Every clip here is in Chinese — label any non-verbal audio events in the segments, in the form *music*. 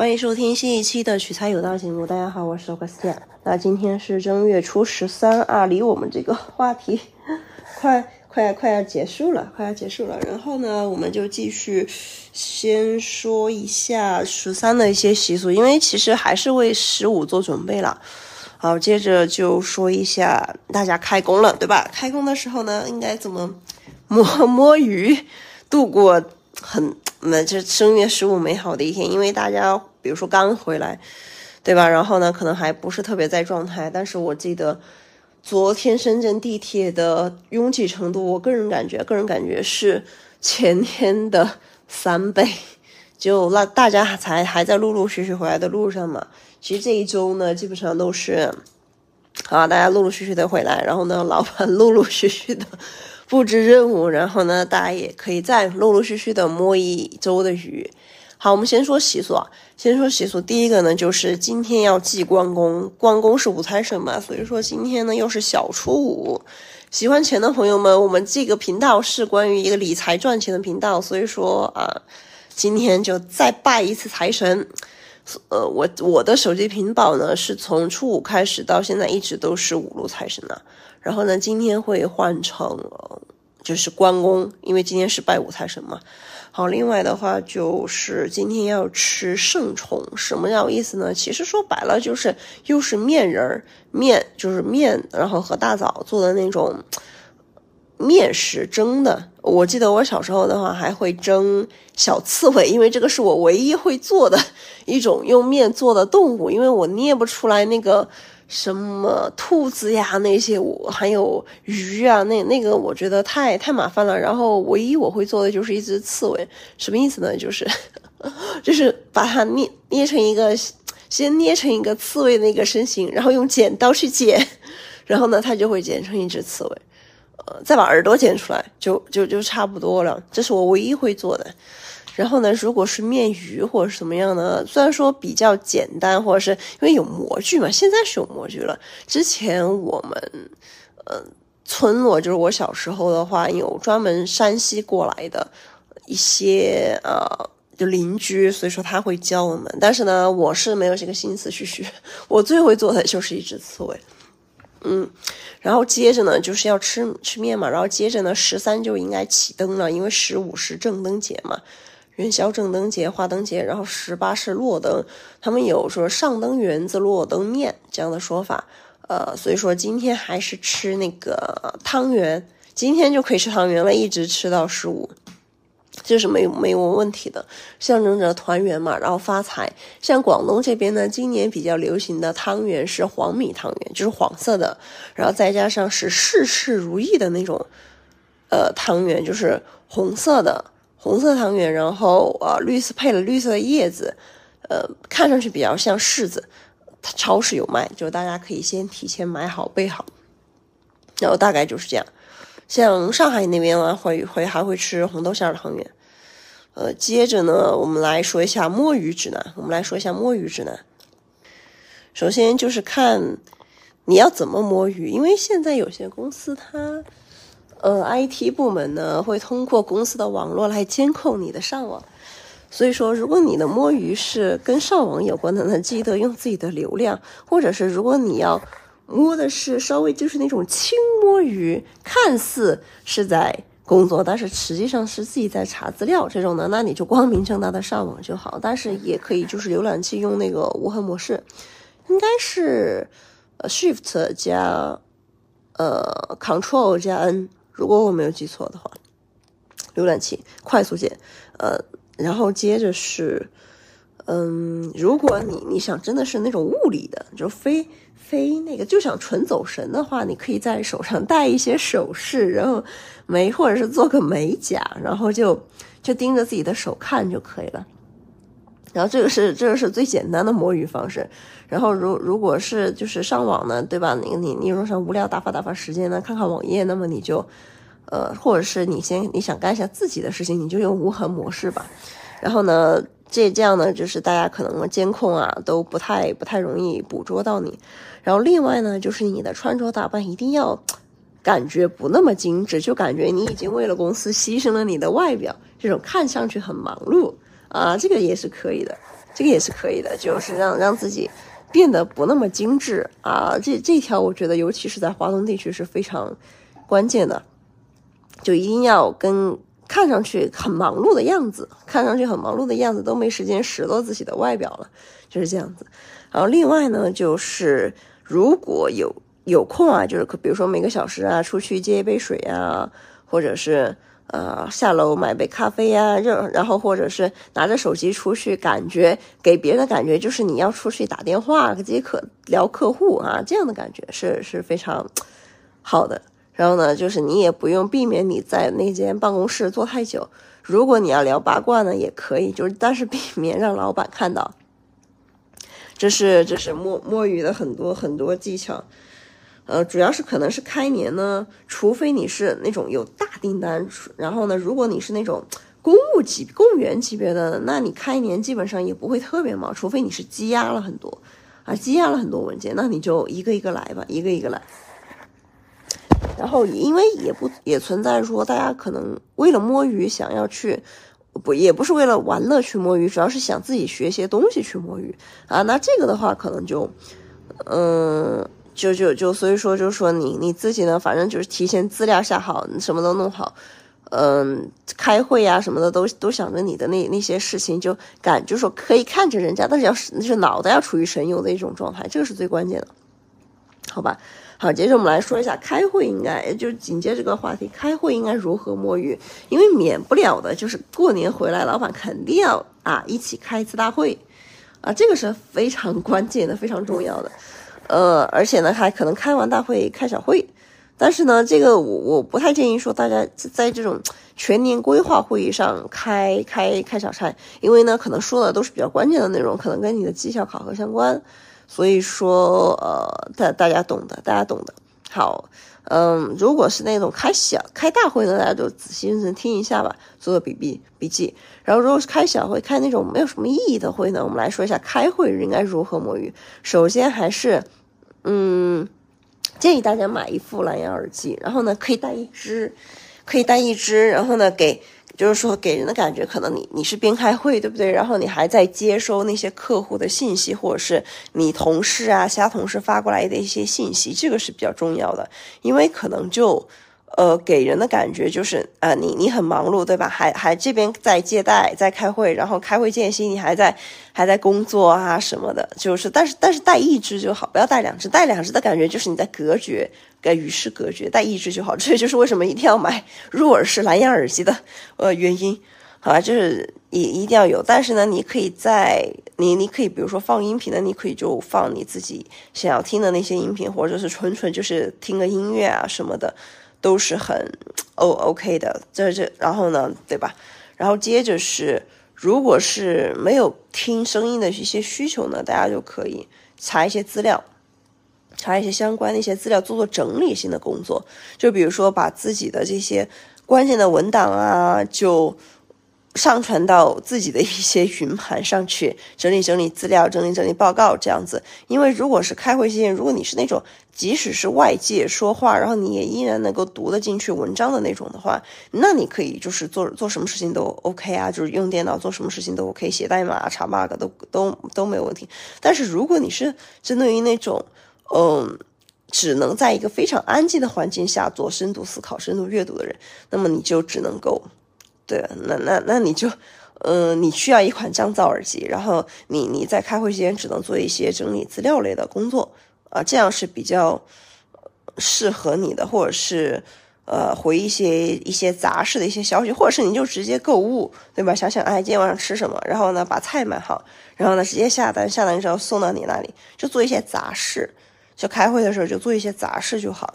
欢迎收听新一期的取材有道节目。大家好，我是克斯亚。那今天是正月初十三啊，离我们这个话题 *laughs* 快快快要结束了，快要结束了。然后呢，我们就继续先说一下十三的一些习俗，因为其实还是为十五做准备了。好，接着就说一下大家开工了，对吧？开工的时候呢，应该怎么摸 *laughs* 摸鱼度过很那这正月十五美好的一天？因为大家比如说刚回来，对吧？然后呢，可能还不是特别在状态。但是我记得昨天深圳地铁的拥挤程度，我个人感觉，个人感觉是前天的三倍。就那大家才还在陆陆续续回来的路上嘛。其实这一周呢，基本上都是啊，大家陆陆续续的回来，然后呢，老板陆陆续续的布置任务，然后呢，大家也可以再陆陆续续的摸一周的鱼。好，我们先说习俗啊，先说习俗。第一个呢，就是今天要祭关公，关公是五财神嘛，所以说今天呢又是小初五。喜欢钱的朋友们，我们这个频道是关于一个理财赚钱的频道，所以说啊。今天就再拜一次财神，呃，我我的手机屏保呢是从初五开始到现在一直都是五路财神呢，然后呢今天会换成就是关公，因为今天是拜五财神嘛。好，另外的话就是今天要吃圣宠，什么叫意思呢？其实说白了就是又是面人儿面，就是面，然后和大枣做的那种。面食蒸的，我记得我小时候的话还会蒸小刺猬，因为这个是我唯一会做的一种用面做的动物，因为我捏不出来那个什么兔子呀那些，我还有鱼啊，那那个我觉得太太麻烦了。然后唯一我会做的就是一只刺猬，什么意思呢？就是 *laughs* 就是把它捏捏成一个，先捏成一个刺猬那个身形，然后用剪刀去剪，然后呢它就会剪成一只刺猬。呃，再把耳朵剪出来，就就就差不多了。这是我唯一会做的。然后呢，如果是面鱼或者是什么样的，虽然说比较简单，或者是因为有模具嘛，现在是有模具了。之前我们呃村落，就是我小时候的话，有专门山西过来的一些呃就邻居，所以说他会教我们。但是呢，我是没有这个心思去学。*laughs* 我最会做的就是一只刺猬。嗯，然后接着呢，就是要吃吃面嘛。然后接着呢，十三就应该起灯了，因为十五是正灯节嘛，元宵正灯节、花灯节。然后十八是落灯，他们有说上灯圆子、落灯面这样的说法。呃，所以说今天还是吃那个汤圆，今天就可以吃汤圆了，一直吃到十五。这是没没有问题的，象征着团圆嘛，然后发财。像广东这边呢，今年比较流行的汤圆是黄米汤圆，就是黄色的，然后再加上是事事如意的那种，呃，汤圆就是红色的红色汤圆，然后呃绿色配了绿色的叶子，呃，看上去比较像柿子。超市有卖，就大家可以先提前买好备好，然后大概就是这样。像上海那边呢，会会还会吃红豆馅儿汤圆。呃，接着呢，我们来说一下摸鱼指南。我们来说一下摸鱼指南。首先就是看你要怎么摸鱼，因为现在有些公司它，呃，IT 部门呢会通过公司的网络来监控你的上网。所以说，如果你的摸鱼是跟上网有关的，那记得用自己的流量，或者是如果你要。摸的是稍微就是那种轻摸鱼，看似是在工作，但是实际上是自己在查资料这种的，那你就光明正大的上网就好。但是也可以就是浏览器用那个无痕模式，应该是 Shift 加呃 Control 加 N，如果我没有记错的话，浏览器快速键，呃，然后接着是嗯，如果你你想真的是那种物理的，就非。非那个就想纯走神的话，你可以在手上戴一些首饰，然后美或者是做个美甲，然后就就盯着自己的手看就可以了。然后这个是这个是最简单的摸鱼方式。然后如如果是就是上网呢，对吧？你你你如果想无聊打发打发时间呢，看看网页，那么你就呃，或者是你先你想干一下自己的事情，你就用无痕模式吧。然后呢？这这样呢，就是大家可能监控啊都不太不太容易捕捉到你。然后另外呢，就是你的穿着打扮一定要感觉不那么精致，就感觉你已经为了公司牺牲了你的外表，这种看上去很忙碌啊，这个也是可以的。这个也是可以的，就是让让自己变得不那么精致啊。这这条我觉得，尤其是在华东地区是非常关键的，就一定要跟看上去很忙碌的样子，看上去很忙碌的样子都没时间拾掇自己的外表了，就是这样子。然后另外呢，就是如果有有空啊，就是比如说每个小时啊，出去接一杯水啊，或者是。呃，下楼买杯咖啡呀，热，然后或者是拿着手机出去，感觉给别人的感觉就是你要出去打电话接客聊客户啊，这样的感觉是是非常 *tsk* 好的。然后呢，就是你也不用避免你在那间办公室坐太久。如果你要聊八卦呢，也可以，就是但是避免让老板看到。这是这是摸摸鱼的很多很多技巧。呃，主要是可能是开年呢，除非你是那种有大订单，然后呢，如果你是那种公务级、公务员级别的，那你开年基本上也不会特别忙，除非你是积压了很多，啊，积压了很多文件，那你就一个一个来吧，一个一个来。然后，因为也不也存在说大家可能为了摸鱼想要去，不也不是为了玩乐去摸鱼，主要是想自己学些东西去摸鱼啊，那这个的话可能就，嗯。就就就所以说，就是说你你自己呢，反正就是提前资料下好，什么都弄好，嗯，开会呀什么的都都想着你的那那些事情，就感就说可以看着人家，但是要是就是脑袋要处于神游的一种状态，这个是最关键的，好吧？好，接着我们来说一下开会应该就紧接这个话题，开会应该如何摸鱼？因为免不了的就是过年回来，老板肯定要啊一起开一次大会，啊，这个是非常关键的，非常重要的。呃，而且呢，还可能开完大会开小会，但是呢，这个我我不太建议说大家在这种全年规划会议上开开开小差，因为呢，可能说的都是比较关键的内容，可能跟你的绩效考核相关，所以说呃，大大家懂的，大家懂的。好，嗯，如果是那种开小开大会呢，大家就仔细认真听一下吧，做个笔笔笔记。然后，如果是开小会，开那种没有什么意义的会呢，我们来说一下开会应该如何摸鱼。首先还是。嗯，建议大家买一副蓝牙耳机，然后呢，可以带一只，可以带一只，然后呢，给就是说给人的感觉，可能你你是边开会，对不对？然后你还在接收那些客户的信息，或者是你同事啊、其他同事发过来的一些信息，这个是比较重要的，因为可能就。呃，给人的感觉就是，呃，你你很忙碌，对吧？还还这边在接待，在开会，然后开会间隙你还在还在工作啊什么的，就是，但是但是带一只就好，不要带两只，带两只的感觉就是你在隔绝，跟与世隔绝，带一只就好。*laughs* 这就是为什么一定要买入耳式蓝牙耳机的呃原因，好吧？就是一一定要有，但是呢，你可以在你你可以比如说放音频的，你可以就放你自己想要听的那些音频，或者是纯纯就是听个音乐啊什么的。都是很 O OK 的，这这，然后呢，对吧？然后接着是，如果是没有听声音的一些需求呢，大家就可以查一些资料，查一些相关的一些资料，做做整理性的工作。就比如说，把自己的这些关键的文档啊，就。上传到自己的一些云盘上去，整理整理资料，整理整理报告，这样子。因为如果是开会期间，如果你是那种即使是外界说话，然后你也依然能够读得进去文章的那种的话，那你可以就是做做什么事情都 OK 啊，就是用电脑做什么事情都 OK，写代码、查 bug 都都都没有问题。但是如果你是针对于那种，嗯，只能在一个非常安静的环境下做深度思考、深度阅读的人，那么你就只能够。对，那那那你就，嗯，你需要一款降噪耳机，然后你你在开会期间只能做一些整理资料类的工作，啊，这样是比较适合你的，或者是呃回一些一些杂事的一些消息，或者是你就直接购物，对吧？想想哎，今天晚上吃什么，然后呢把菜买好，然后呢直接下单，下单之后送到你那里，就做一些杂事，就开会的时候就做一些杂事就好。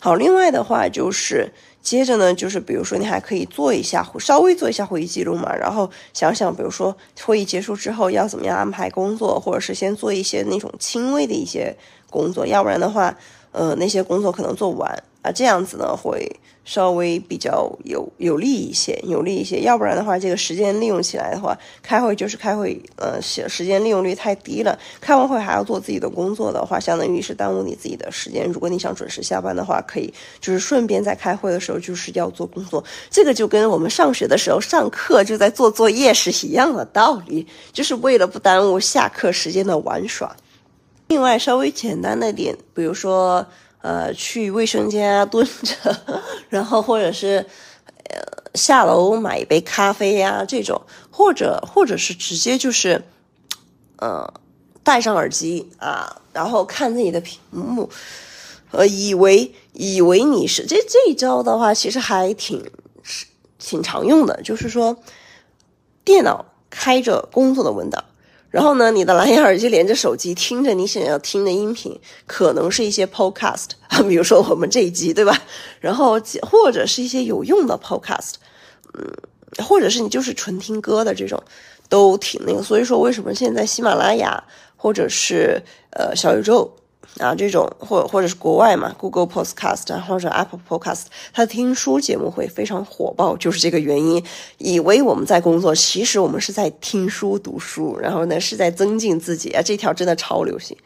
好，另外的话就是。接着呢，就是比如说你还可以做一下，稍微做一下会议记录嘛，然后想想，比如说会议结束之后要怎么样安排工作，或者是先做一些那种轻微的一些工作，要不然的话，呃，那些工作可能做不完啊，这样子呢会稍微比较有有利一些，有利一些。要不然的话，这个时间利用起来的话，开会就是开会，呃，时时间利用率太低了。开完会还要做自己的工作的话，相当于是耽误你自己的时间。如果你想准时下班的话，可以就是顺便在开会的时候就是要做工作。这个就跟我们上学的时候上课就在做作业是一样的道理，就是为了不耽误下课时间的玩耍。另外，稍微简单的点，比如说。呃，去卫生间啊蹲着，*laughs* 然后或者是呃下楼买一杯咖啡呀这种，或者或者是直接就是呃戴上耳机啊，然后看自己的屏幕，呃以为以为你是这这一招的话，其实还挺挺常用的，就是说电脑开着工作的文档。然后呢，你的蓝牙耳机连着手机，听着你想要听的音频，可能是一些 podcast 啊，*laughs* 比如说我们这一集，对吧？然后或者是一些有用的 podcast，嗯，或者是你就是纯听歌的这种，都挺那个。所以说，为什么现在喜马拉雅或者是呃小宇宙？啊，这种或或者是国外嘛，Google Podcast 或者 Apple Podcast，它的听书节目会非常火爆，就是这个原因。以为我们在工作，其实我们是在听书读书，然后呢是在增进自己啊，这条真的超流行。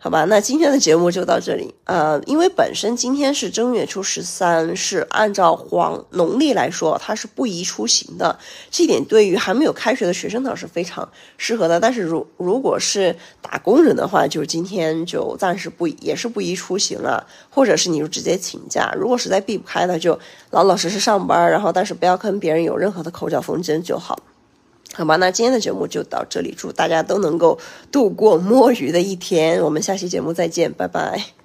好吧，那今天的节目就到这里。呃，因为本身今天是正月初十三，是按照黄农历来说，它是不宜出行的。这点对于还没有开学的学生党是非常适合的。但是如如果是打工人的话，就今天就暂时不也是不宜出行了，或者是你就直接请假。如果实在避不开的，就老老实实上班，然后但是不要跟别人有任何的口角纷争就好。好吧，那今天的节目就到这里，祝大家都能够度过摸鱼的一天。我们下期节目再见，拜拜。